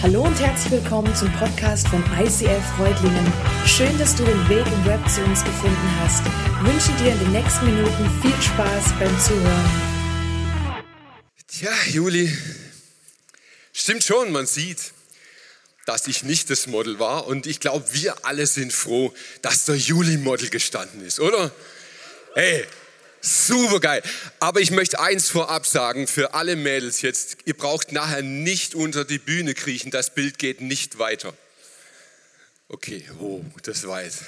Hallo und herzlich willkommen zum Podcast von ICF Freudlingen. Schön, dass du den Weg im Web zu uns gefunden hast. Ich wünsche dir in den nächsten Minuten viel Spaß beim Zuhören. Tja, Juli, stimmt schon, man sieht, dass ich nicht das Model war und ich glaube, wir alle sind froh, dass der Juli Model gestanden ist, oder? Hey, Super geil. Aber ich möchte eins vorab sagen für alle Mädels jetzt. Ihr braucht nachher nicht unter die Bühne kriechen. Das Bild geht nicht weiter. Okay, oh, das jetzt.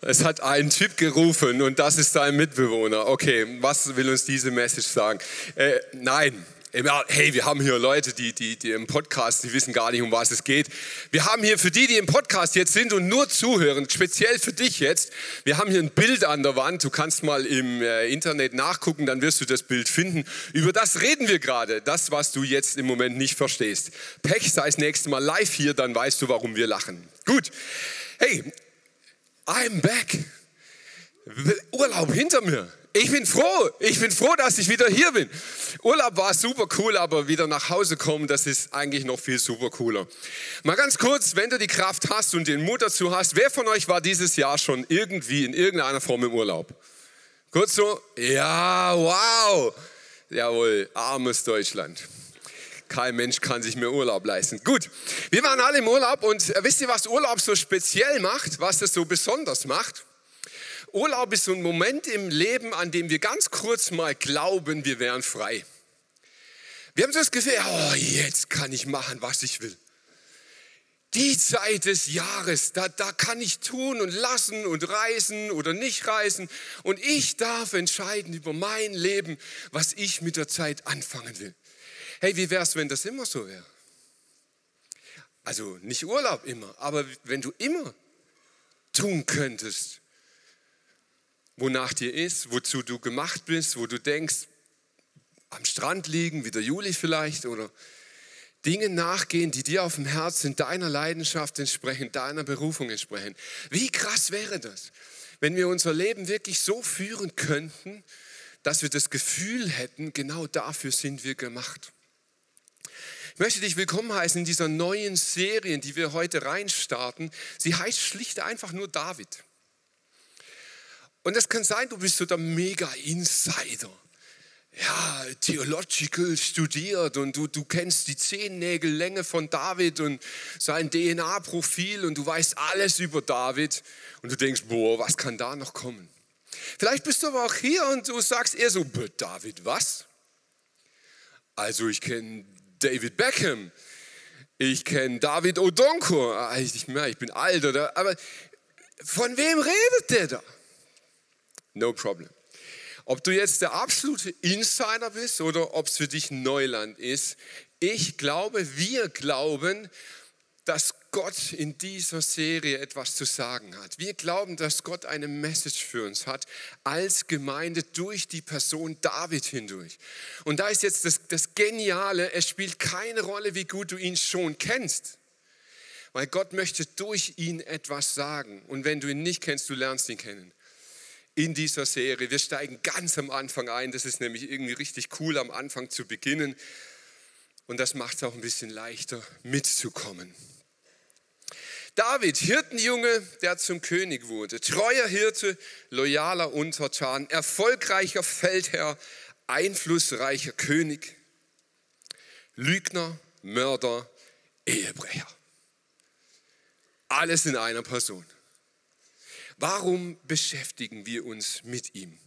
Es hat ein Typ gerufen und das ist dein Mitbewohner. Okay, was will uns diese Message sagen? Äh, nein, hey, wir haben hier Leute, die, die, die im Podcast, die wissen gar nicht, um was es geht. Wir haben hier für die, die im Podcast jetzt sind und nur zuhören, speziell für dich jetzt, wir haben hier ein Bild an der Wand. Du kannst mal im äh, Internet nachgucken, dann wirst du das Bild finden. Über das reden wir gerade, das, was du jetzt im Moment nicht verstehst. Pech sei das nächste Mal live hier, dann weißt du, warum wir lachen. Gut. Hey, I'm back. Urlaub hinter mir. Ich bin froh. Ich bin froh, dass ich wieder hier bin. Urlaub war super cool, aber wieder nach Hause kommen, das ist eigentlich noch viel super cooler. Mal ganz kurz, wenn du die Kraft hast und den Mut dazu hast, wer von euch war dieses Jahr schon irgendwie in irgendeiner Form im Urlaub? Kurz so, ja, wow. Jawohl, armes Deutschland. Kein Mensch kann sich mehr Urlaub leisten. Gut, wir waren alle im Urlaub und wisst ihr, was Urlaub so speziell macht, was es so besonders macht? Urlaub ist so ein Moment im Leben, an dem wir ganz kurz mal glauben, wir wären frei. Wir haben so das Gefühl, oh, jetzt kann ich machen, was ich will. Die Zeit des Jahres, da, da kann ich tun und lassen und reisen oder nicht reisen. Und ich darf entscheiden über mein Leben, was ich mit der Zeit anfangen will. Hey, wie wäre es, wenn das immer so wäre? Also nicht Urlaub immer, aber wenn du immer tun könntest, wonach dir ist, wozu du gemacht bist, wo du denkst, am Strand liegen, wie der Juli vielleicht, oder Dinge nachgehen, die dir auf dem Herzen, deiner Leidenschaft entsprechen, deiner Berufung entsprechen. Wie krass wäre das, wenn wir unser Leben wirklich so führen könnten, dass wir das Gefühl hätten, genau dafür sind wir gemacht. Ich möchte dich willkommen heißen in dieser neuen Serie, die wir heute reinstarten. Sie heißt schlicht einfach nur David. Und es kann sein, du bist so der Mega-Insider. Ja, theological studiert und du, du kennst die Zehennägellänge von David und sein DNA-Profil und du weißt alles über David und du denkst, boah, was kann da noch kommen? Vielleicht bist du aber auch hier und du sagst eher so, David, was? Also ich kenne David Beckham, ich kenne David Odonko, ah, ich, ich bin alt, oder, aber von wem redet der da? No problem. Ob du jetzt der absolute Insider bist oder ob es für dich Neuland ist, ich glaube, wir glauben, dass Gott in dieser Serie etwas zu sagen hat. Wir glauben, dass Gott eine Message für uns hat als Gemeinde durch die Person David hindurch. Und da ist jetzt das, das Geniale, es spielt keine Rolle, wie gut du ihn schon kennst. Weil Gott möchte durch ihn etwas sagen. Und wenn du ihn nicht kennst, du lernst ihn kennen in dieser Serie. Wir steigen ganz am Anfang ein. Das ist nämlich irgendwie richtig cool, am Anfang zu beginnen. Und das macht es auch ein bisschen leichter, mitzukommen. David, Hirtenjunge, der zum König wurde, treuer Hirte, loyaler Untertan, erfolgreicher Feldherr, einflussreicher König, Lügner, Mörder, Ehebrecher. Alles in einer Person. Warum beschäftigen wir uns mit ihm?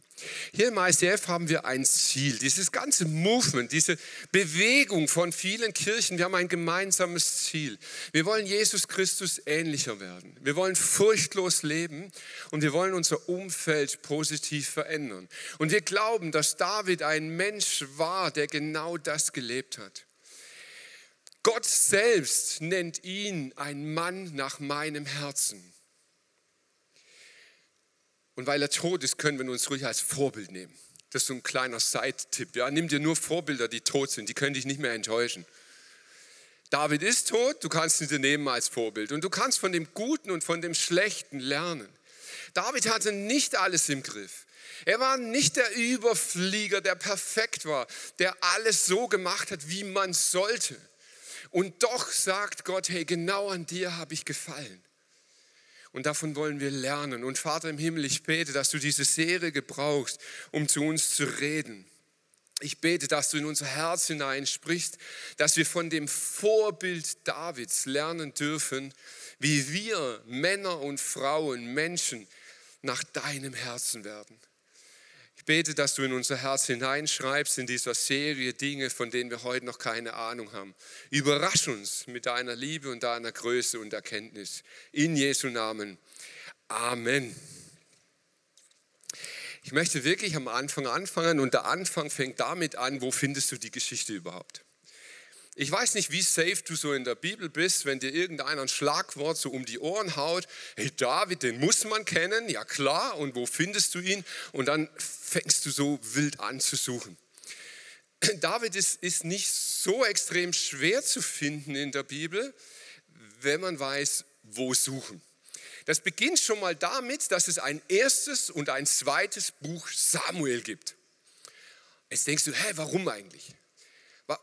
Hier im ICF haben wir ein Ziel, dieses ganze Movement, diese Bewegung von vielen Kirchen, wir haben ein gemeinsames Ziel. Wir wollen Jesus Christus ähnlicher werden. Wir wollen furchtlos leben und wir wollen unser Umfeld positiv verändern. Und wir glauben, dass David ein Mensch war, der genau das gelebt hat. Gott selbst nennt ihn ein Mann nach meinem Herzen. Und weil er tot ist, können wir uns ruhig als Vorbild nehmen. Das ist so ein kleiner Side-Tipp. Ja? Nimm dir nur Vorbilder, die tot sind, die können dich nicht mehr enttäuschen. David ist tot, du kannst ihn dir nehmen als Vorbild. Und du kannst von dem Guten und von dem Schlechten lernen. David hatte nicht alles im Griff. Er war nicht der Überflieger, der perfekt war, der alles so gemacht hat, wie man sollte. Und doch sagt Gott, hey, genau an dir habe ich gefallen. Und davon wollen wir lernen. Und Vater im Himmel, ich bete, dass du diese Serie gebrauchst, um zu uns zu reden. Ich bete, dass du in unser Herz hinein sprichst, dass wir von dem Vorbild Davids lernen dürfen, wie wir Männer und Frauen, Menschen nach deinem Herzen werden. Bete, dass du in unser Herz hineinschreibst in dieser Serie Dinge, von denen wir heute noch keine Ahnung haben. Überrasch uns mit deiner Liebe und deiner Größe und Erkenntnis. In Jesu Namen. Amen. Ich möchte wirklich am Anfang anfangen und der Anfang fängt damit an, wo findest du die Geschichte überhaupt? Ich weiß nicht, wie safe du so in der Bibel bist, wenn dir irgendeiner ein Schlagwort so um die Ohren haut. Hey, David, den muss man kennen, ja klar. Und wo findest du ihn? Und dann fängst du so wild an zu suchen. David ist, ist nicht so extrem schwer zu finden in der Bibel, wenn man weiß, wo suchen. Das beginnt schon mal damit, dass es ein erstes und ein zweites Buch Samuel gibt. Jetzt denkst du, hä, warum eigentlich?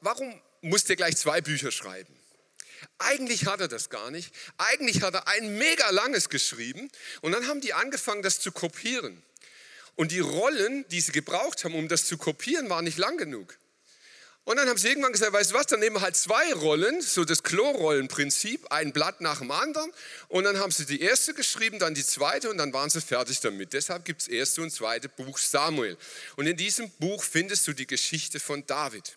Warum muss der gleich zwei Bücher schreiben. Eigentlich hat er das gar nicht. Eigentlich hat er ein mega langes geschrieben und dann haben die angefangen, das zu kopieren. Und die Rollen, die sie gebraucht haben, um das zu kopieren, waren nicht lang genug. Und dann haben sie irgendwann gesagt, weißt du was, dann nehmen wir halt zwei Rollen, so das Klorollenprinzip, ein Blatt nach dem anderen. Und dann haben sie die erste geschrieben, dann die zweite und dann waren sie fertig damit. Deshalb gibt es erste und zweite Buch Samuel. Und in diesem Buch findest du die Geschichte von David.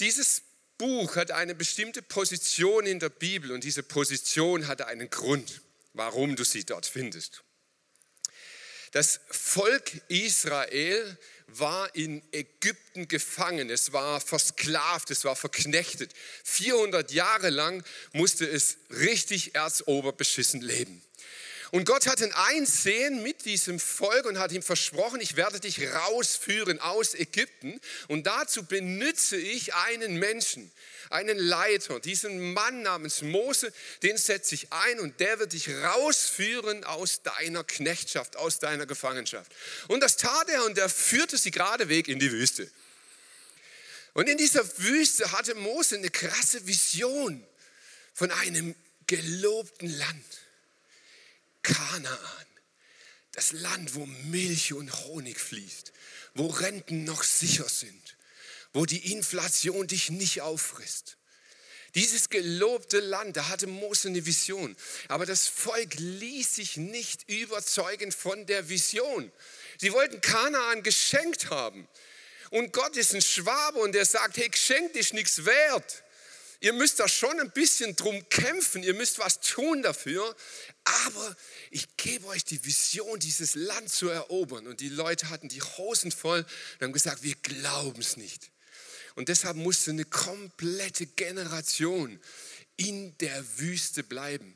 Dieses Buch hat eine bestimmte Position in der Bibel und diese Position hatte einen Grund, warum du sie dort findest. Das Volk Israel war in Ägypten gefangen, es war versklavt, es war verknechtet. 400 Jahre lang musste es richtig erzoberbeschissen leben. Und Gott hat ein Einsehen mit diesem Volk und hat ihm versprochen, ich werde dich rausführen aus Ägypten. Und dazu benütze ich einen Menschen, einen Leiter, diesen Mann namens Mose, den setze ich ein und der wird dich rausführen aus deiner Knechtschaft, aus deiner Gefangenschaft. Und das tat er und er führte sie geradeweg in die Wüste. Und in dieser Wüste hatte Mose eine krasse Vision von einem gelobten Land. Kanaan, das Land, wo Milch und Honig fließt, wo Renten noch sicher sind, wo die Inflation dich nicht auffrisst. Dieses gelobte Land, da hatte Mose eine Vision. Aber das Volk ließ sich nicht überzeugen von der Vision. Sie wollten Kanaan geschenkt haben. Und Gott ist ein Schwabe und der sagt, hey, geschenkt ist nichts wert. Ihr müsst da schon ein bisschen drum kämpfen, ihr müsst was tun dafür, aber ich gebe euch die Vision, dieses Land zu erobern. Und die Leute hatten die Hosen voll und haben gesagt, wir glauben es nicht. Und deshalb musste eine komplette Generation in der Wüste bleiben.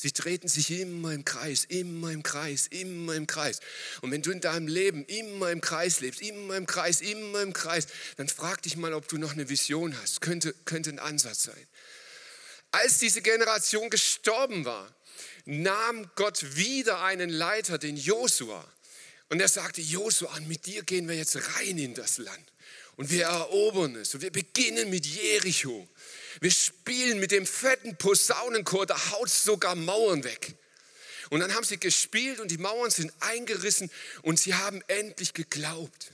Sie treten sich immer im Kreis, immer im Kreis, immer im Kreis. Und wenn du in deinem Leben immer im Kreis lebst, immer im Kreis, immer im Kreis, dann frag dich mal, ob du noch eine Vision hast. Könnte, könnte ein Ansatz sein. Als diese Generation gestorben war, nahm Gott wieder einen Leiter, den Josua. Und er sagte, Josua, mit dir gehen wir jetzt rein in das Land. Und wir erobern es. Und wir beginnen mit Jericho. Wir spielen mit dem fetten Posaunenchor, da haut sogar Mauern weg. Und dann haben sie gespielt und die Mauern sind eingerissen und sie haben endlich geglaubt.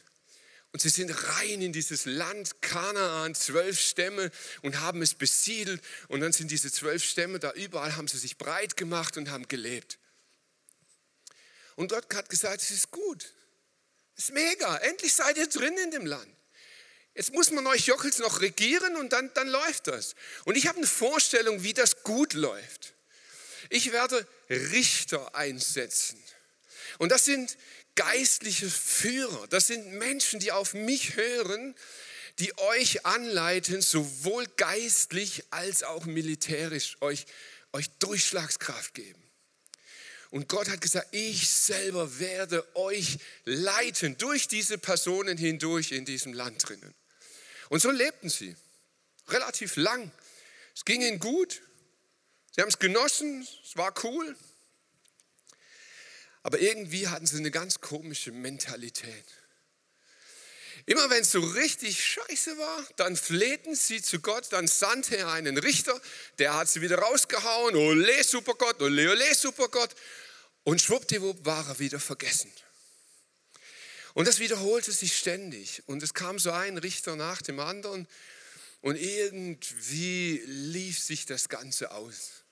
Und sie sind rein in dieses Land Kanaan, zwölf Stämme und haben es besiedelt. Und dann sind diese zwölf Stämme da überall, haben sie sich breit gemacht und haben gelebt. Und Gott hat gesagt, es ist gut. Es ist mega. Endlich seid ihr drin in dem Land. Jetzt muss man euch Jockels noch regieren und dann, dann läuft das. Und ich habe eine Vorstellung, wie das gut läuft. Ich werde Richter einsetzen. Und das sind geistliche Führer. Das sind Menschen, die auf mich hören, die euch anleiten, sowohl geistlich als auch militärisch, euch, euch Durchschlagskraft geben. Und Gott hat gesagt, ich selber werde euch leiten durch diese Personen hindurch in diesem Land drinnen. Und so lebten sie relativ lang. Es ging ihnen gut. Sie haben es genossen. Es war cool. Aber irgendwie hatten sie eine ganz komische Mentalität. Immer wenn es so richtig scheiße war, dann flehten sie zu Gott, dann sandte er einen Richter, der hat sie wieder rausgehauen, ole super Gott, ole ole super Gott. Und schwuppdiwupp war er wieder vergessen. Und das wiederholte sich ständig. Und es kam so ein Richter nach dem anderen. Und irgendwie lief sich das Ganze aus.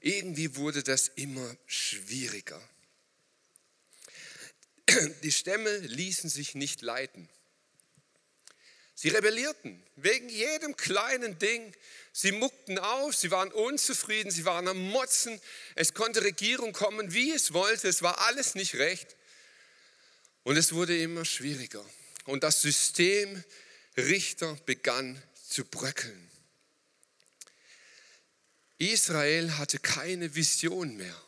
Irgendwie wurde das immer schwieriger. Die Stämme ließen sich nicht leiten. Sie rebellierten wegen jedem kleinen Ding. Sie muckten auf, sie waren unzufrieden, sie waren am Motzen. Es konnte Regierung kommen, wie es wollte. Es war alles nicht recht. Und es wurde immer schwieriger. Und das System Richter begann zu bröckeln. Israel hatte keine Vision mehr.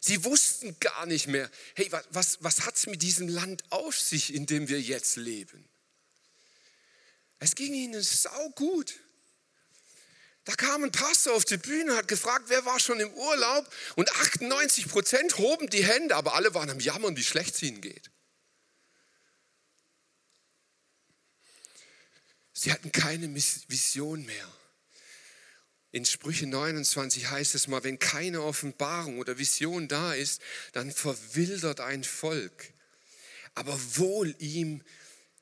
Sie wussten gar nicht mehr, hey, was, was hat es mit diesem Land auf sich, in dem wir jetzt leben? Es ging ihnen sau gut. Da kam ein Pastor auf die Bühne, hat gefragt, wer war schon im Urlaub und 98 Prozent hoben die Hände, aber alle waren am Jammern, wie schlecht es ihnen geht. Sie hatten keine Vision mehr. In Sprüche 29 heißt es mal, wenn keine Offenbarung oder Vision da ist, dann verwildert ein Volk. Aber wohl ihm,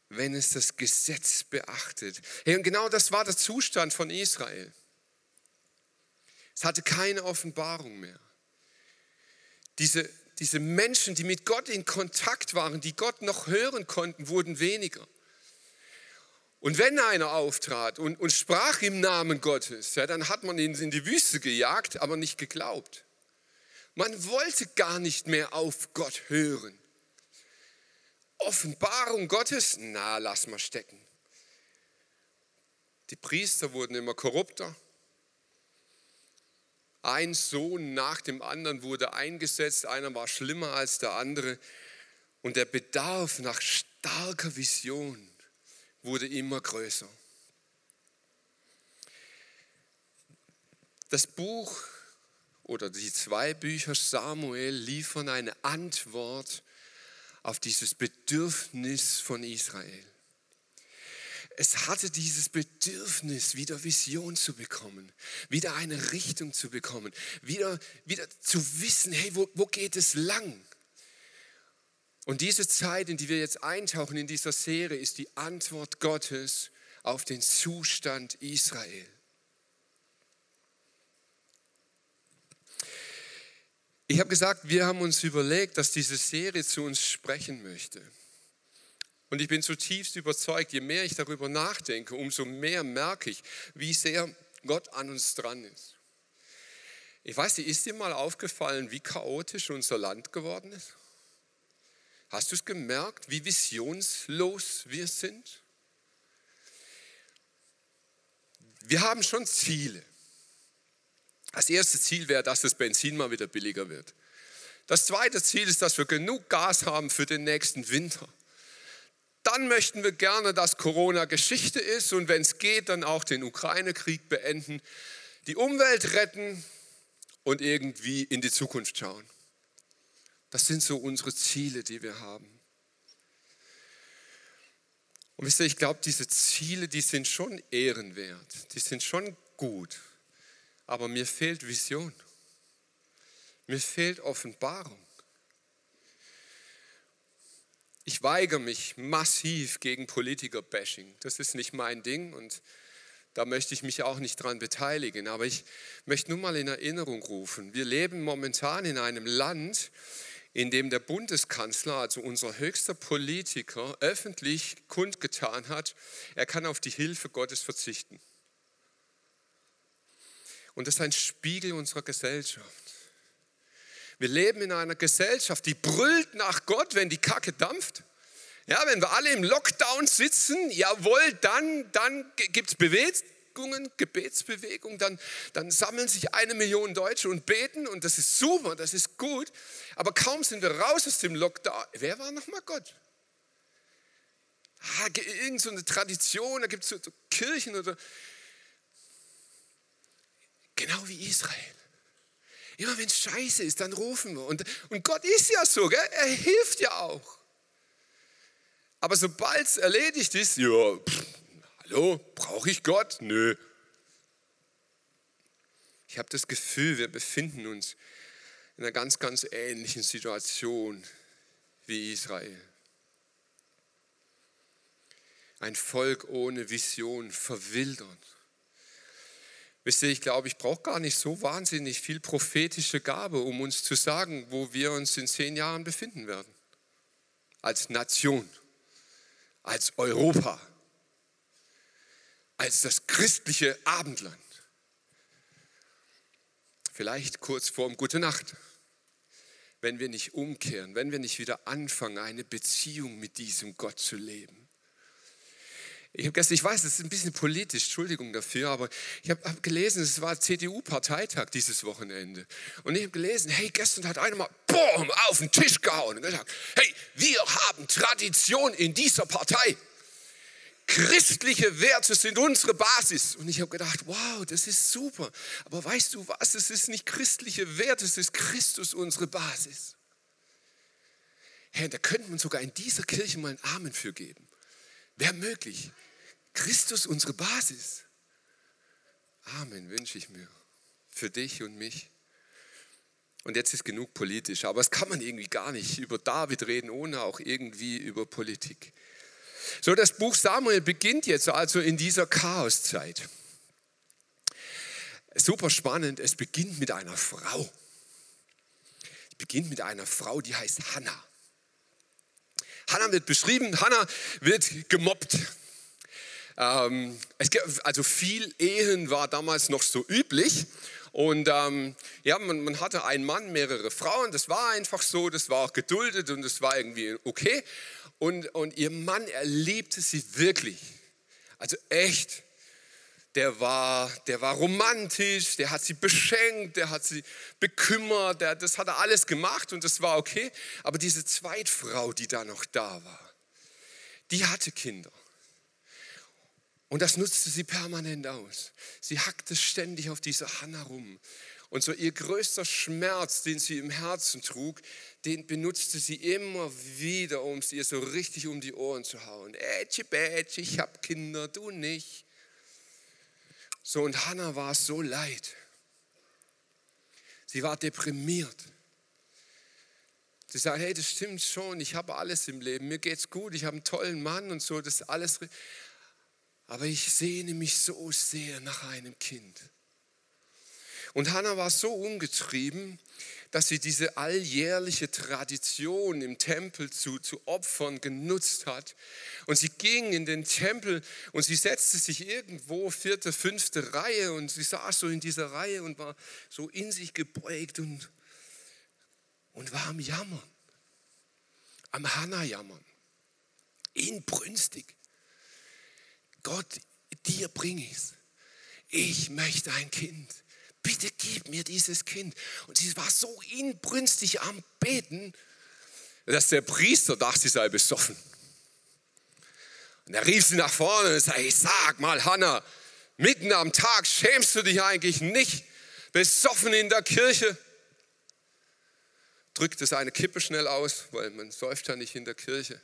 wenn es das Gesetz beachtet. Hey, und genau das war der Zustand von Israel. Es hatte keine Offenbarung mehr. Diese, diese Menschen, die mit Gott in Kontakt waren, die Gott noch hören konnten, wurden weniger. Und wenn einer auftrat und, und sprach im Namen Gottes, ja, dann hat man ihn in die Wüste gejagt, aber nicht geglaubt. Man wollte gar nicht mehr auf Gott hören. Offenbarung Gottes, na, lass mal stecken. Die Priester wurden immer korrupter. Ein Sohn nach dem anderen wurde eingesetzt, einer war schlimmer als der andere. Und der Bedarf nach starker Vision wurde immer größer. Das Buch oder die zwei Bücher Samuel liefern eine Antwort auf dieses Bedürfnis von Israel. Es hatte dieses Bedürfnis, wieder Vision zu bekommen, wieder eine Richtung zu bekommen, wieder, wieder zu wissen, hey, wo, wo geht es lang? Und diese Zeit, in die wir jetzt eintauchen in dieser Serie, ist die Antwort Gottes auf den Zustand Israel. Ich habe gesagt, wir haben uns überlegt, dass diese Serie zu uns sprechen möchte. Und ich bin zutiefst überzeugt, je mehr ich darüber nachdenke, umso mehr merke ich, wie sehr Gott an uns dran ist. Ich weiß nicht, ist dir mal aufgefallen, wie chaotisch unser Land geworden ist? Hast du es gemerkt, wie visionslos wir sind? Wir haben schon Ziele. Das erste Ziel wäre, dass das Benzin mal wieder billiger wird. Das zweite Ziel ist, dass wir genug Gas haben für den nächsten Winter. Dann möchten wir gerne, dass Corona Geschichte ist und wenn es geht, dann auch den Ukraine-Krieg beenden, die Umwelt retten und irgendwie in die Zukunft schauen. Das sind so unsere Ziele, die wir haben. Und wisst ihr, ich glaube, diese Ziele, die sind schon ehrenwert, die sind schon gut aber mir fehlt Vision. Mir fehlt Offenbarung. Ich weigere mich massiv gegen Politiker-Bashing. Das ist nicht mein Ding und da möchte ich mich auch nicht dran beteiligen. Aber ich möchte nur mal in Erinnerung rufen, wir leben momentan in einem Land, in dem der Bundeskanzler, also unser höchster Politiker, öffentlich kundgetan hat, er kann auf die Hilfe Gottes verzichten. Und das ist ein Spiegel unserer Gesellschaft. Wir leben in einer Gesellschaft, die brüllt nach Gott, wenn die Kacke dampft. Ja, wenn wir alle im Lockdown sitzen, jawohl, dann, dann gibt es Bewegungen, Gebetsbewegungen, dann, dann sammeln sich eine Million Deutsche und beten und das ist super, das ist gut. Aber kaum sind wir raus aus dem Lockdown, wer war nochmal Gott? Ah, irgend so eine Tradition, da gibt es so Kirchen oder Genau wie Israel. Immer wenn es scheiße ist, dann rufen wir. Und, und Gott ist ja so, gell? er hilft ja auch. Aber sobald es erledigt ist, ja, pff, hallo, brauche ich Gott? Nö. Ich habe das Gefühl, wir befinden uns in einer ganz, ganz ähnlichen Situation wie Israel. Ein Volk ohne Vision, verwildert. Wisst ihr, ich glaube, ich brauche gar nicht so wahnsinnig viel prophetische Gabe, um uns zu sagen, wo wir uns in zehn Jahren befinden werden. Als Nation, als Europa, als das christliche Abendland. Vielleicht kurz vorm Gute Nacht, wenn wir nicht umkehren, wenn wir nicht wieder anfangen, eine Beziehung mit diesem Gott zu leben. Ich habe gestern, ich weiß, es ist ein bisschen politisch, Entschuldigung dafür, aber ich habe hab gelesen, es war CDU-Parteitag dieses Wochenende. Und ich habe gelesen, hey, gestern hat einer mal boom, auf den Tisch gehauen und gesagt, hey, wir haben Tradition in dieser Partei. Christliche Werte sind unsere Basis. Und ich habe gedacht, wow, das ist super. Aber weißt du was, es ist nicht christliche Werte, es ist Christus unsere Basis. Herr, da könnte man sogar in dieser Kirche mal einen Amen für geben. Wäre möglich. Christus unsere Basis. Amen, wünsche ich mir. Für dich und mich. Und jetzt ist genug politisch, aber es kann man irgendwie gar nicht über David reden, ohne auch irgendwie über Politik. So, das Buch Samuel beginnt jetzt also in dieser Chaoszeit. Super spannend, es beginnt mit einer Frau. Es beginnt mit einer Frau, die heißt Hannah. Hannah wird beschrieben, Hannah wird gemobbt. Ähm, gibt, also viel Ehen war damals noch so üblich. Und ähm, ja, man, man, hatte einen Mann, mehrere Frauen, das war einfach so, das war auch geduldet und das war irgendwie okay. Und, und ihr Mann erlebte sie wirklich. Also echt der war, der war romantisch, der hat sie beschenkt, der hat sie bekümmert, der, das hat er alles gemacht und das war okay. Aber diese Zweitfrau, die da noch da war, die hatte Kinder. Und das nutzte sie permanent aus. Sie hackte ständig auf diese Hanna rum. Und so ihr größter Schmerz, den sie im Herzen trug, den benutzte sie immer wieder, um es ihr so richtig um die Ohren zu hauen. Ätschi, bätschi, ich hab Kinder, du nicht. So, und Hannah war so leid. Sie war deprimiert. Sie sagt, hey, das stimmt schon, ich habe alles im Leben, mir geht's gut, ich habe einen tollen Mann und so, das alles. Aber ich sehne mich so sehr nach einem Kind. Und Hannah war so umgetrieben, dass sie diese alljährliche Tradition im Tempel zu, zu Opfern genutzt hat. Und sie ging in den Tempel und sie setzte sich irgendwo vierte, fünfte Reihe und sie saß so in dieser Reihe und war so in sich gebeugt und, und war am Jammern, am Hannah jammern, inbrünstig. Gott, dir bringe ich es. Ich möchte ein Kind bitte gib mir dieses Kind. Und sie war so inbrünstig am Beten, dass der Priester dachte, sie sei besoffen. Und er rief sie nach vorne und sagte, sag mal, Hannah, mitten am Tag schämst du dich eigentlich nicht, besoffen in der Kirche? Drückte seine Kippe schnell aus, weil man säuft ja nicht in der Kirche.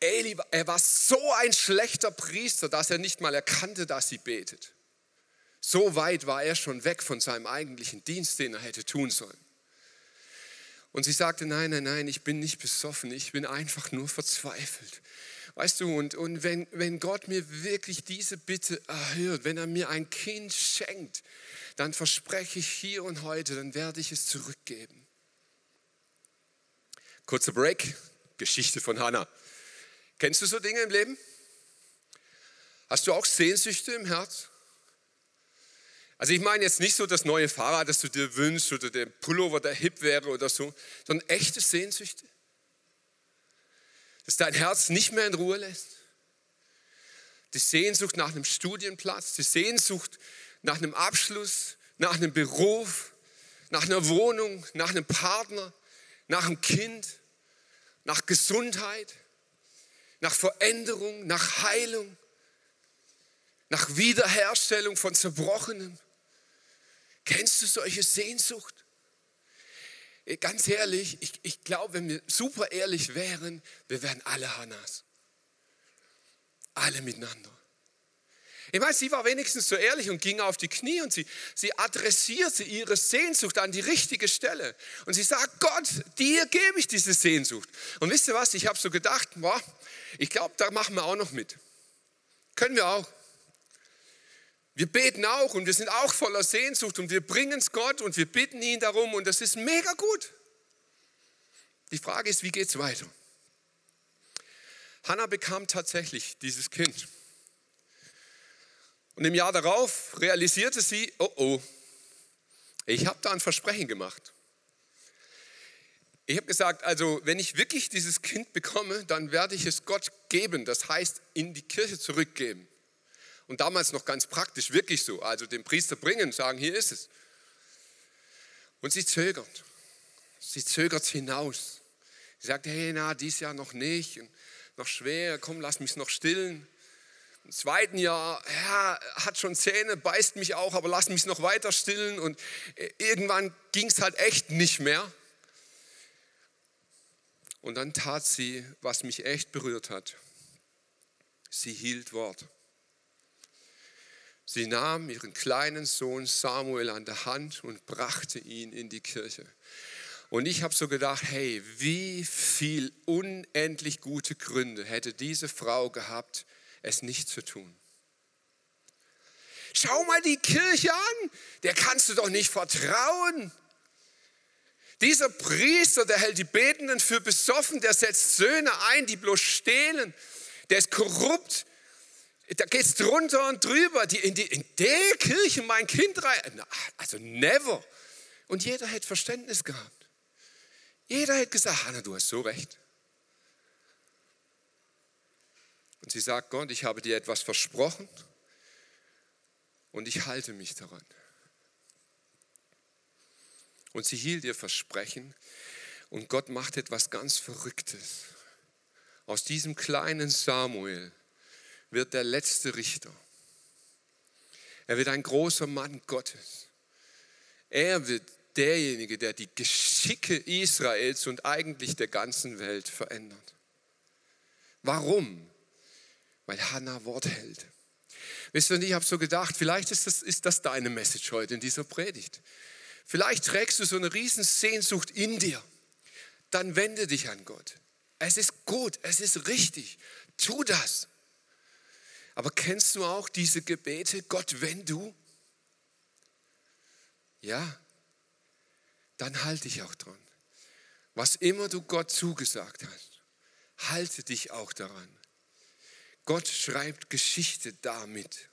Eli, er war so ein schlechter Priester, dass er nicht mal erkannte, dass sie betet. So weit war er schon weg von seinem eigentlichen Dienst, den er hätte tun sollen. Und sie sagte, nein, nein, nein, ich bin nicht besoffen, ich bin einfach nur verzweifelt. Weißt du, und, und wenn, wenn Gott mir wirklich diese Bitte erhört, wenn er mir ein Kind schenkt, dann verspreche ich hier und heute, dann werde ich es zurückgeben. Kurzer Break, Geschichte von Hannah. Kennst du so Dinge im Leben? Hast du auch Sehnsüchte im Herz? Also ich meine jetzt nicht so das neue Fahrrad, das du dir wünschst oder der Pullover, der hip wäre oder so, sondern echte Sehnsüchte. Dass dein Herz nicht mehr in Ruhe lässt. Die Sehnsucht nach einem Studienplatz, die Sehnsucht nach einem Abschluss, nach einem Beruf, nach einer Wohnung, nach einem Partner, nach einem Kind, nach Gesundheit, nach Veränderung, nach Heilung, nach Wiederherstellung von Zerbrochenem Kennst du solche Sehnsucht? Äh, ganz ehrlich, ich, ich glaube, wenn wir super ehrlich wären, wir wären alle Hannas. Alle miteinander. Ich meine, sie war wenigstens so ehrlich und ging auf die Knie und sie, sie adressierte ihre Sehnsucht an die richtige Stelle. Und sie sagt, Gott, dir gebe ich diese Sehnsucht. Und wisst ihr was, ich habe so gedacht, boah, ich glaube, da machen wir auch noch mit. Können wir auch. Wir beten auch und wir sind auch voller Sehnsucht und wir bringen es Gott und wir bitten ihn darum und das ist mega gut. Die Frage ist, wie geht es weiter? Hannah bekam tatsächlich dieses Kind. Und im Jahr darauf realisierte sie, oh oh, ich habe da ein Versprechen gemacht. Ich habe gesagt, also wenn ich wirklich dieses Kind bekomme, dann werde ich es Gott geben, das heißt in die Kirche zurückgeben. Und damals noch ganz praktisch, wirklich so. Also den Priester bringen, sagen, hier ist es. Und sie zögert. Sie zögert hinaus. Sie sagt, hey, na, dies Jahr noch nicht, noch schwer, komm, lass mich noch stillen. Im zweiten Jahr, ja, hat schon Zähne, beißt mich auch, aber lass mich noch weiter stillen. Und äh, irgendwann ging es halt echt nicht mehr. Und dann tat sie, was mich echt berührt hat. Sie hielt Wort. Sie nahm ihren kleinen Sohn Samuel an der Hand und brachte ihn in die Kirche. Und ich habe so gedacht, hey, wie viel unendlich gute Gründe hätte diese Frau gehabt, es nicht zu tun. Schau mal die Kirche an, der kannst du doch nicht vertrauen. Dieser Priester, der hält die Betenden für besoffen, der setzt Söhne ein, die bloß stehlen, der ist korrupt, da geht es drunter und drüber. Die, in, die, in der Kirche mein Kind rein. Also never. Und jeder hätte Verständnis gehabt. Jeder hätte gesagt, Hanna, du hast so recht. Und sie sagt, Gott, ich habe dir etwas versprochen und ich halte mich daran. Und sie hielt ihr Versprechen und Gott macht etwas ganz Verrücktes. Aus diesem kleinen Samuel wird der letzte Richter. Er wird ein großer Mann Gottes. Er wird derjenige, der die Geschicke Israels und eigentlich der ganzen Welt verändert. Warum? Weil Hannah Wort hält. Wisst ihr, ich habe so gedacht, vielleicht ist das, ist das deine Message heute in dieser Predigt. Vielleicht trägst du so eine Riesensehnsucht in dir. Dann wende dich an Gott. Es ist gut, es ist richtig. Tu das. Aber kennst du auch diese Gebete, Gott, wenn du? Ja, dann halte dich auch dran. Was immer du Gott zugesagt hast, halte dich auch daran. Gott schreibt Geschichte damit.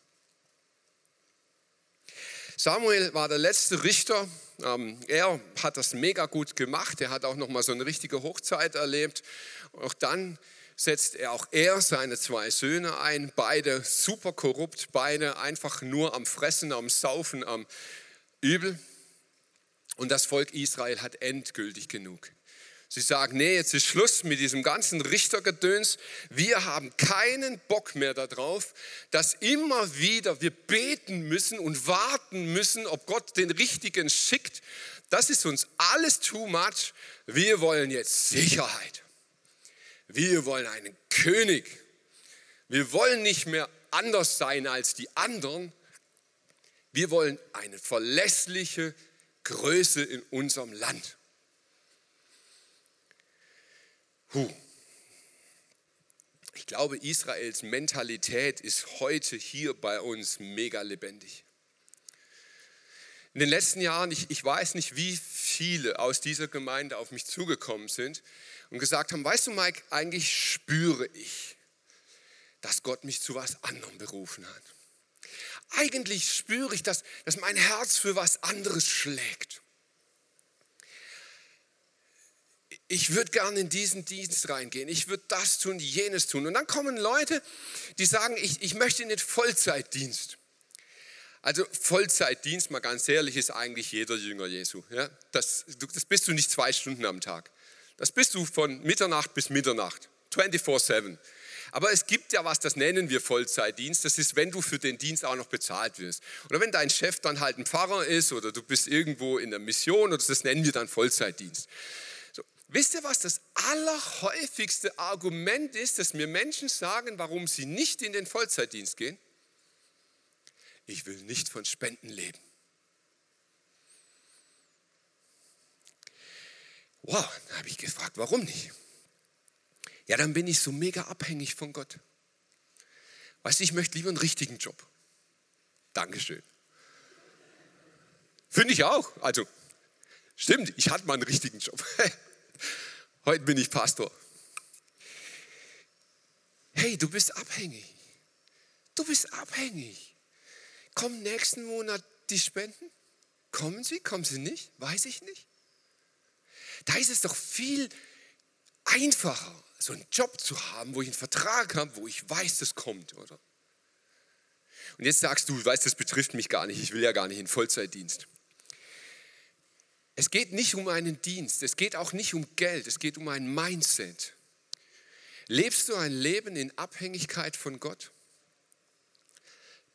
Samuel war der letzte Richter. Ähm, er hat das mega gut gemacht. Er hat auch noch mal so eine richtige Hochzeit erlebt. Auch dann setzt er auch er seine zwei Söhne ein, beide super korrupt, beide einfach nur am Fressen, am Saufen, am Übel. Und das Volk Israel hat endgültig genug. Sie sagen, nee, jetzt ist Schluss mit diesem ganzen Richtergedöns. Wir haben keinen Bock mehr darauf, dass immer wieder wir beten müssen und warten müssen, ob Gott den Richtigen schickt. Das ist uns alles too much. Wir wollen jetzt Sicherheit. Wir wollen einen König. Wir wollen nicht mehr anders sein als die anderen. Wir wollen eine verlässliche Größe in unserem Land. Huh. Ich glaube, Israels Mentalität ist heute hier bei uns mega lebendig. In den letzten Jahren, ich, ich weiß nicht, wie viele aus dieser Gemeinde auf mich zugekommen sind und gesagt haben, weißt du Mike, eigentlich spüre ich, dass Gott mich zu was anderem berufen hat. Eigentlich spüre ich, dass, dass mein Herz für was anderes schlägt. Ich würde gerne in diesen Dienst reingehen. Ich würde das tun, jenes tun. Und dann kommen Leute, die sagen, ich, ich möchte in den Vollzeitdienst. Also Vollzeitdienst, mal ganz ehrlich, ist eigentlich jeder Jünger Jesu. Ja? Das, das bist du nicht zwei Stunden am Tag. Das bist du von Mitternacht bis Mitternacht, 24-7. Aber es gibt ja was, das nennen wir Vollzeitdienst. Das ist, wenn du für den Dienst auch noch bezahlt wirst. Oder wenn dein Chef dann halt ein Pfarrer ist oder du bist irgendwo in der Mission, oder das nennen wir dann Vollzeitdienst. So, wisst ihr, was das allerhäufigste Argument ist, dass mir Menschen sagen, warum sie nicht in den Vollzeitdienst gehen? Ich will nicht von Spenden leben. Wow, da habe ich gefragt, warum nicht? Ja, dann bin ich so mega abhängig von Gott. Weißt du, ich möchte lieber einen richtigen Job. Dankeschön. Finde ich auch. Also, stimmt, ich hatte mal einen richtigen Job. Heute bin ich Pastor. Hey, du bist abhängig. Du bist abhängig. Kommen nächsten Monat die Spenden? Kommen sie? Kommen sie nicht? Weiß ich nicht. Da ist es doch viel einfacher, so einen Job zu haben, wo ich einen Vertrag habe, wo ich weiß, das kommt, oder? Und jetzt sagst du, weißt, das betrifft mich gar nicht, ich will ja gar nicht in Vollzeitdienst. Es geht nicht um einen Dienst, es geht auch nicht um Geld, es geht um ein Mindset. Lebst du ein Leben in Abhängigkeit von Gott?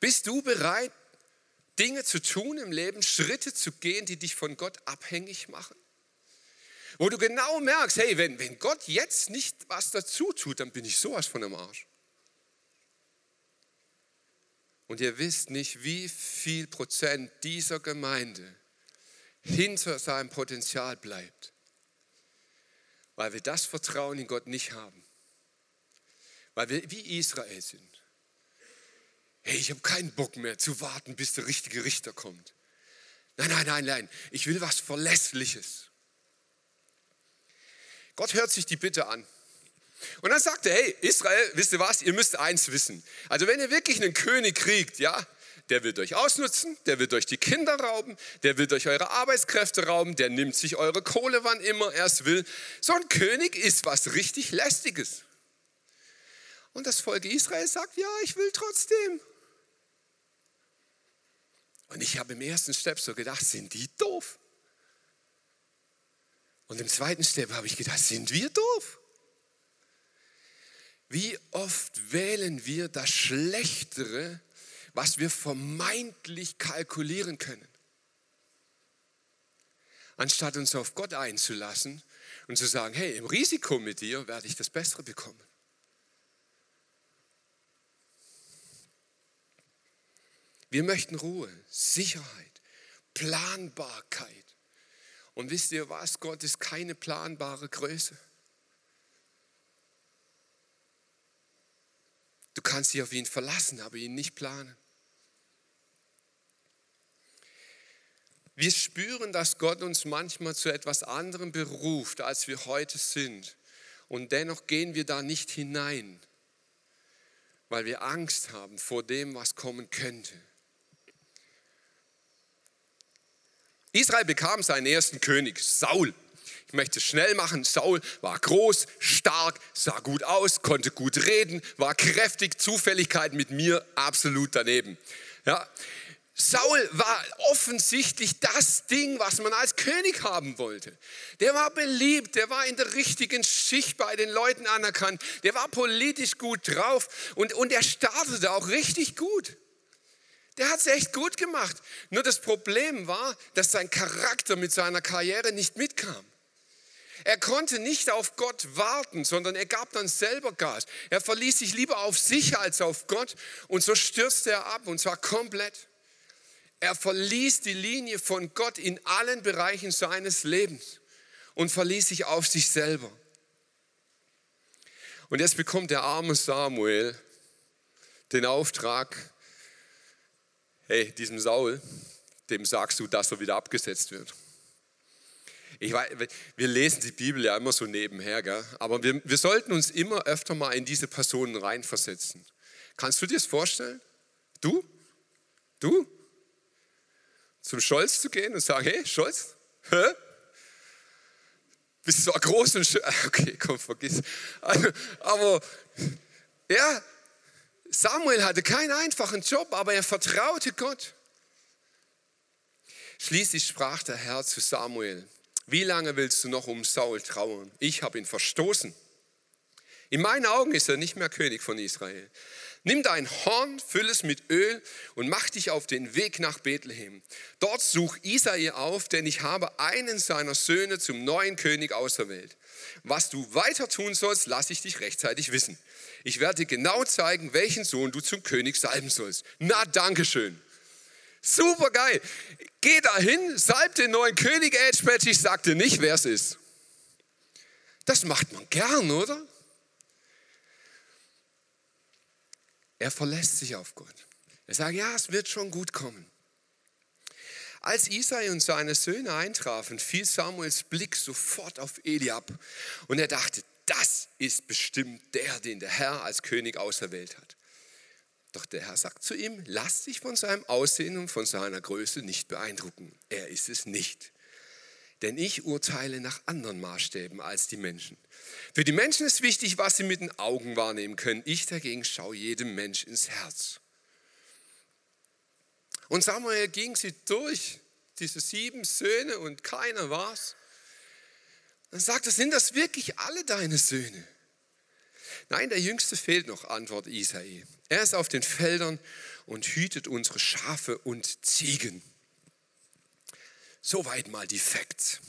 Bist du bereit, Dinge zu tun im Leben, Schritte zu gehen, die dich von Gott abhängig machen? Wo du genau merkst, hey, wenn, wenn Gott jetzt nicht was dazu tut, dann bin ich sowas von am Arsch. Und ihr wisst nicht, wie viel Prozent dieser Gemeinde hinter seinem Potenzial bleibt, weil wir das Vertrauen in Gott nicht haben, weil wir wie Israel sind. Hey, ich habe keinen Bock mehr zu warten, bis der richtige Richter kommt. Nein, nein, nein, nein, ich will was Verlässliches. Gott hört sich die Bitte an. Und dann sagt er, hey, Israel, wisst ihr was, ihr müsst eins wissen. Also wenn ihr wirklich einen König kriegt, ja, der wird euch ausnutzen, der wird euch die Kinder rauben, der wird euch eure Arbeitskräfte rauben, der nimmt sich eure Kohle, wann immer er es will. So ein König ist was richtig Lästiges. Und das Volk Israel sagt, ja, ich will trotzdem. Und ich habe im ersten Step so gedacht, sind die doof? Und im zweiten Step habe ich gedacht, sind wir doof? Wie oft wählen wir das Schlechtere, was wir vermeintlich kalkulieren können, anstatt uns auf Gott einzulassen und zu sagen, hey, im Risiko mit dir werde ich das Bessere bekommen. Wir möchten Ruhe, Sicherheit, Planbarkeit. Und wisst ihr was? Gott ist keine planbare Größe. Du kannst dich auf ihn verlassen, aber ihn nicht planen. Wir spüren, dass Gott uns manchmal zu etwas anderem beruft, als wir heute sind. Und dennoch gehen wir da nicht hinein, weil wir Angst haben vor dem, was kommen könnte. Israel bekam seinen ersten König, Saul. Ich möchte es schnell machen. Saul war groß, stark, sah gut aus, konnte gut reden, war kräftig. Zufälligkeit mit mir absolut daneben. Ja. Saul war offensichtlich das Ding, was man als König haben wollte. Der war beliebt, der war in der richtigen Schicht bei den Leuten anerkannt, der war politisch gut drauf und, und er startete auch richtig gut. Der hat es echt gut gemacht. Nur das Problem war, dass sein Charakter mit seiner Karriere nicht mitkam. Er konnte nicht auf Gott warten, sondern er gab dann selber Gas. Er verließ sich lieber auf sich als auf Gott und so stürzte er ab und zwar komplett. Er verließ die Linie von Gott in allen Bereichen seines Lebens und verließ sich auf sich selber. Und jetzt bekommt der arme Samuel den Auftrag, hey, diesem Saul, dem sagst du, dass er wieder abgesetzt wird. Ich weiß, wir lesen die Bibel ja immer so nebenher, gell? aber wir, wir sollten uns immer öfter mal in diese Personen reinversetzen. Kannst du dir das vorstellen? Du? Du? Zum Scholz zu gehen und sagen, hey, Scholz, hä? Bist du so groß und schön? Okay, komm, vergiss. Aber, ja, Samuel hatte keinen einfachen Job, aber er vertraute Gott. Schließlich sprach der Herr zu Samuel, wie lange willst du noch um Saul trauern? Ich habe ihn verstoßen. In meinen Augen ist er nicht mehr König von Israel. Nimm dein Horn, füll es mit Öl und mach dich auf den Weg nach Bethlehem. Dort such Isai auf, denn ich habe einen seiner Söhne zum neuen König auserwählt. Was du weiter tun sollst, lass ich dich rechtzeitig wissen. Ich werde dir genau zeigen, welchen Sohn du zum König salben sollst. Na, Dankeschön. Super geil. Geh dahin, salb den neuen König, Edge ich sag dir nicht, wer es ist. Das macht man gern, oder? Er verlässt sich auf Gott. Er sagt, ja, es wird schon gut kommen. Als Isai und seine Söhne eintrafen, fiel Samuels Blick sofort auf Eliab und er dachte, das ist bestimmt der, den der Herr als König auserwählt hat. Doch der Herr sagt zu ihm, lass dich von seinem Aussehen und von seiner Größe nicht beeindrucken. Er ist es nicht. Denn ich urteile nach anderen Maßstäben als die Menschen. Für die Menschen ist wichtig, was sie mit den Augen wahrnehmen können. Ich dagegen schaue jedem Mensch ins Herz. Und Samuel ging sie durch, diese sieben Söhne, und keiner war's. Dann sagt er, sind das wirklich alle deine Söhne? Nein, der Jüngste fehlt noch, antwortet Isai. Er ist auf den Feldern und hütet unsere Schafe und Ziegen. Soweit mal die Facts.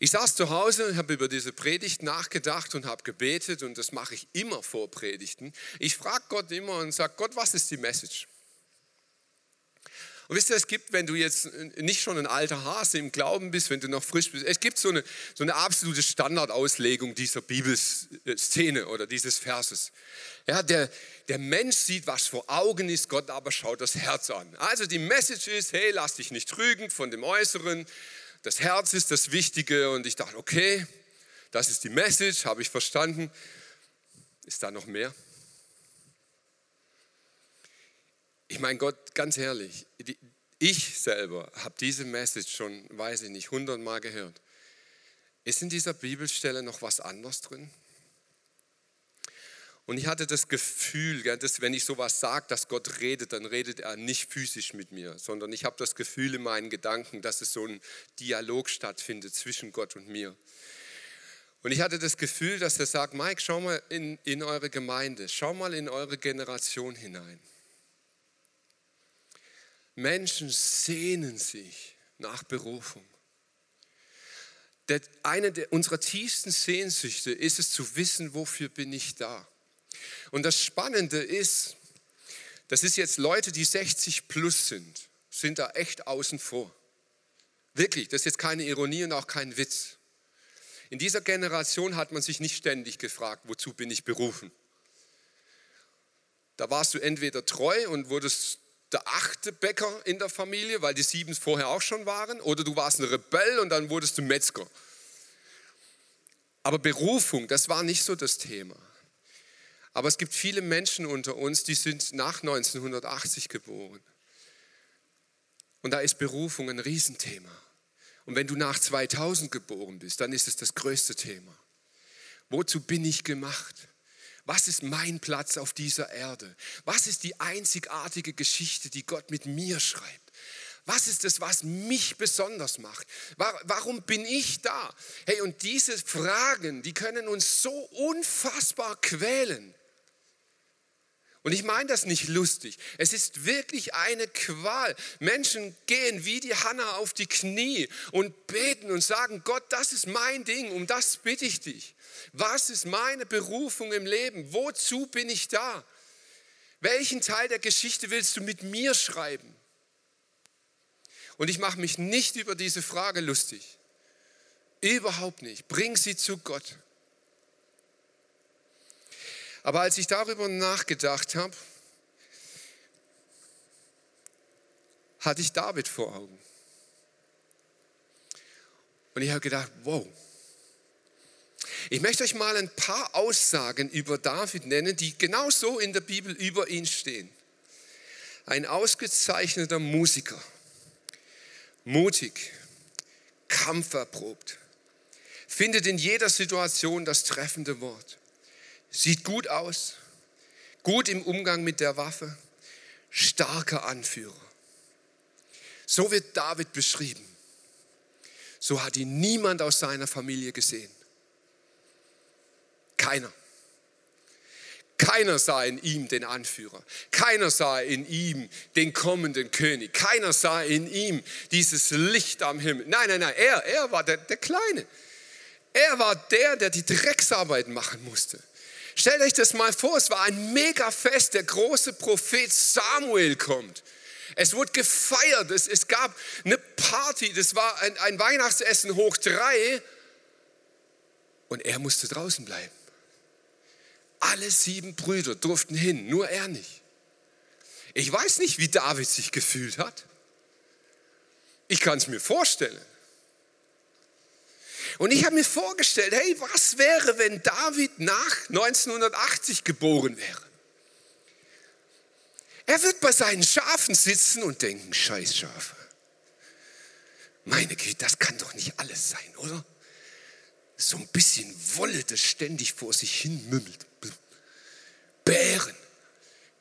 Ich saß zu Hause und habe über diese Predigt nachgedacht und habe gebetet und das mache ich immer vor Predigten. Ich frage Gott immer und sage, Gott, was ist die Message? Und wisst ihr, es gibt, wenn du jetzt nicht schon ein alter Hase im Glauben bist, wenn du noch frisch bist, es gibt so eine, so eine absolute Standardauslegung dieser Bibelszene oder dieses Verses. Ja, der, der Mensch sieht, was vor Augen ist, Gott aber schaut das Herz an. Also die Message ist, hey, lass dich nicht trügen von dem Äußeren. Das Herz ist das Wichtige. Und ich dachte, okay, das ist die Message, habe ich verstanden. Ist da noch mehr? Ich meine, Gott, ganz ehrlich, ich selber habe diese Message schon, weiß ich nicht, hundertmal gehört. Ist in dieser Bibelstelle noch was anderes drin? Und ich hatte das Gefühl, dass wenn ich sowas sage, dass Gott redet, dann redet er nicht physisch mit mir, sondern ich habe das Gefühl in meinen Gedanken, dass es so ein Dialog stattfindet zwischen Gott und mir. Und ich hatte das Gefühl, dass er sagt, Mike, schau mal in, in eure Gemeinde, schau mal in eure Generation hinein. Menschen sehnen sich nach Berufung. Eine unserer tiefsten Sehnsüchte ist es zu wissen, wofür bin ich da. Und das Spannende ist, das ist jetzt Leute, die 60 plus sind, sind da echt außen vor. Wirklich, das ist jetzt keine Ironie und auch kein Witz. In dieser Generation hat man sich nicht ständig gefragt, wozu bin ich berufen. Da warst du entweder treu und wurdest der achte Bäcker in der Familie, weil die sieben vorher auch schon waren, oder du warst ein Rebell und dann wurdest du Metzger. Aber Berufung, das war nicht so das Thema. Aber es gibt viele Menschen unter uns, die sind nach 1980 geboren. Und da ist Berufung ein Riesenthema. Und wenn du nach 2000 geboren bist, dann ist es das größte Thema. Wozu bin ich gemacht? Was ist mein Platz auf dieser Erde? Was ist die einzigartige Geschichte, die Gott mit mir schreibt? Was ist es, was mich besonders macht? Warum bin ich da? Hey, und diese Fragen, die können uns so unfassbar quälen. Und ich meine das nicht lustig. Es ist wirklich eine Qual. Menschen gehen wie die Hanna auf die Knie und beten und sagen, Gott, das ist mein Ding, um das bitte ich dich. Was ist meine Berufung im Leben? Wozu bin ich da? Welchen Teil der Geschichte willst du mit mir schreiben? Und ich mache mich nicht über diese Frage lustig. Überhaupt nicht. Bring sie zu Gott. Aber als ich darüber nachgedacht habe, hatte ich David vor Augen. Und ich habe gedacht, wow. Ich möchte euch mal ein paar Aussagen über David nennen, die genauso in der Bibel über ihn stehen. Ein ausgezeichneter Musiker, mutig, kampferprobt, findet in jeder Situation das treffende Wort sieht gut aus, gut im Umgang mit der Waffe, starker Anführer. So wird David beschrieben. So hat ihn niemand aus seiner Familie gesehen. Keiner. Keiner sah in ihm den Anführer. Keiner sah in ihm den kommenden König. Keiner sah in ihm dieses Licht am Himmel. Nein, nein, nein, er, er war der, der Kleine. Er war der, der die Drecksarbeit machen musste. Stellt euch das mal vor, es war ein Megafest, der große Prophet Samuel kommt. Es wurde gefeiert, es, es gab eine Party, das war ein, ein Weihnachtsessen hoch drei und er musste draußen bleiben. Alle sieben Brüder durften hin, nur er nicht. Ich weiß nicht, wie David sich gefühlt hat. Ich kann es mir vorstellen. Und ich habe mir vorgestellt, hey, was wäre, wenn David nach 1980 geboren wäre? Er wird bei seinen Schafen sitzen und denken, scheiß Schafe. Meine Güte, das kann doch nicht alles sein, oder? So ein bisschen Wolle, das ständig vor sich hin mümmelt. Bären,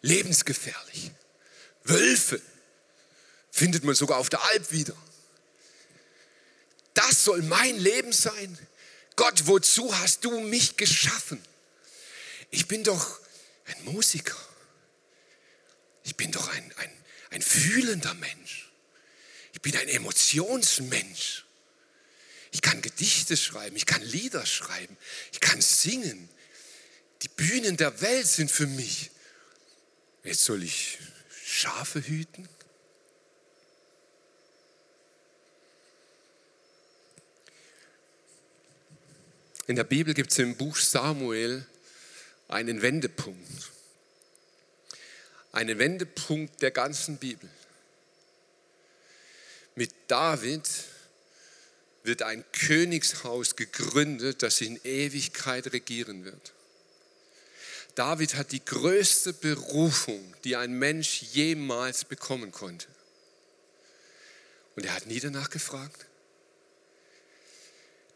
lebensgefährlich. Wölfe findet man sogar auf der Alp wieder. Das soll mein Leben sein. Gott, wozu hast du mich geschaffen? Ich bin doch ein Musiker. Ich bin doch ein, ein, ein fühlender Mensch. Ich bin ein Emotionsmensch. Ich kann Gedichte schreiben, ich kann Lieder schreiben, ich kann singen. Die Bühnen der Welt sind für mich. Jetzt soll ich Schafe hüten? In der Bibel gibt es im Buch Samuel einen Wendepunkt. Einen Wendepunkt der ganzen Bibel. Mit David wird ein Königshaus gegründet, das in Ewigkeit regieren wird. David hat die größte Berufung, die ein Mensch jemals bekommen konnte. Und er hat nie danach gefragt.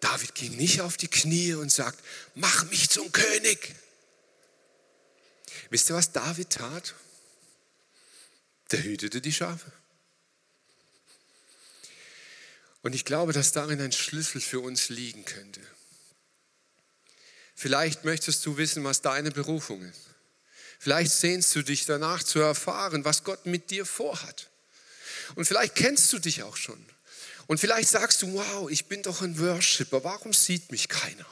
David ging nicht auf die Knie und sagt, mach mich zum König. Wisst ihr, was David tat? Der hütete die Schafe. Und ich glaube, dass darin ein Schlüssel für uns liegen könnte. Vielleicht möchtest du wissen, was deine Berufung ist. Vielleicht sehnst du dich danach zu erfahren, was Gott mit dir vorhat. Und vielleicht kennst du dich auch schon. Und vielleicht sagst du, wow, ich bin doch ein Worshipper, warum sieht mich keiner?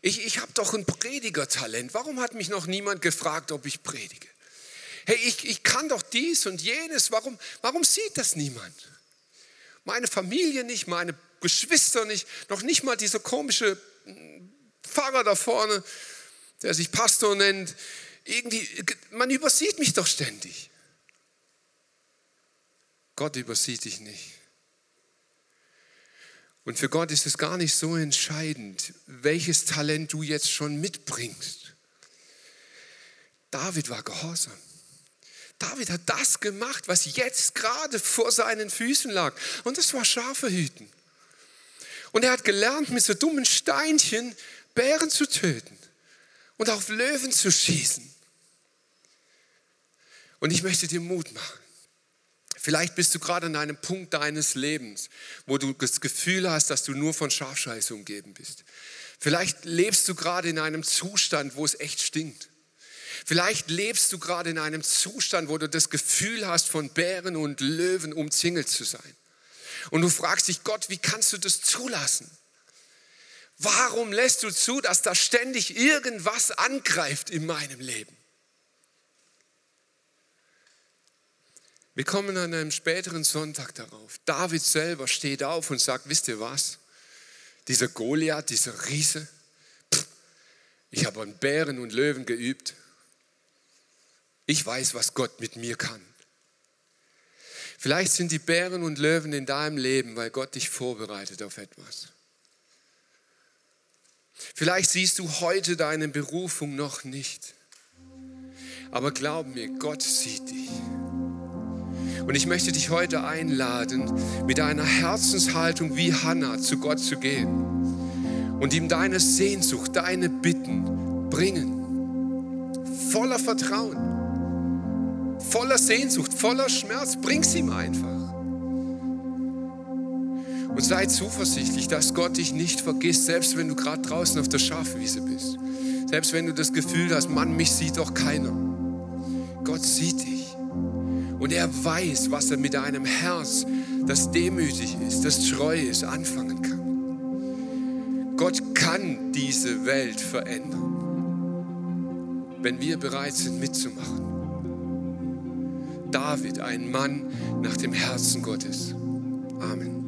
Ich, ich habe doch ein Predigertalent, warum hat mich noch niemand gefragt, ob ich predige? Hey, ich, ich kann doch dies und jenes, warum, warum sieht das niemand? Meine Familie nicht, meine Geschwister nicht, noch nicht mal dieser komische Pfarrer da vorne, der sich Pastor nennt, irgendwie, man übersieht mich doch ständig. Gott übersieht dich nicht. Und für Gott ist es gar nicht so entscheidend, welches Talent du jetzt schon mitbringst. David war gehorsam. David hat das gemacht, was jetzt gerade vor seinen Füßen lag. Und das war Schafe hüten. Und er hat gelernt, mit so dummen Steinchen Bären zu töten und auf Löwen zu schießen. Und ich möchte dir Mut machen. Vielleicht bist du gerade an einem Punkt deines Lebens, wo du das Gefühl hast, dass du nur von Schafscheiße umgeben bist. Vielleicht lebst du gerade in einem Zustand, wo es echt stinkt. Vielleicht lebst du gerade in einem Zustand, wo du das Gefühl hast, von Bären und Löwen umzingelt zu sein. Und du fragst dich, Gott, wie kannst du das zulassen? Warum lässt du zu, dass da ständig irgendwas angreift in meinem Leben? Wir kommen an einem späteren Sonntag darauf. David selber steht auf und sagt, wisst ihr was? Dieser Goliath, dieser Riese, ich habe an Bären und Löwen geübt. Ich weiß, was Gott mit mir kann. Vielleicht sind die Bären und Löwen in deinem Leben, weil Gott dich vorbereitet auf etwas. Vielleicht siehst du heute deine Berufung noch nicht. Aber glaub mir, Gott sieht dich. Und ich möchte dich heute einladen, mit einer Herzenshaltung wie Hannah zu Gott zu gehen und ihm deine Sehnsucht, deine Bitten bringen. Voller Vertrauen, voller Sehnsucht, voller Schmerz, bring sie ihm einfach. Und sei zuversichtlich, dass Gott dich nicht vergisst, selbst wenn du gerade draußen auf der Schafwiese bist. Selbst wenn du das Gefühl hast, Mann, mich sieht doch keiner. Gott sieht dich. Und er weiß, was er mit einem Herz, das demütig ist, das treu ist, anfangen kann. Gott kann diese Welt verändern, wenn wir bereit sind mitzumachen. David, ein Mann nach dem Herzen Gottes. Amen.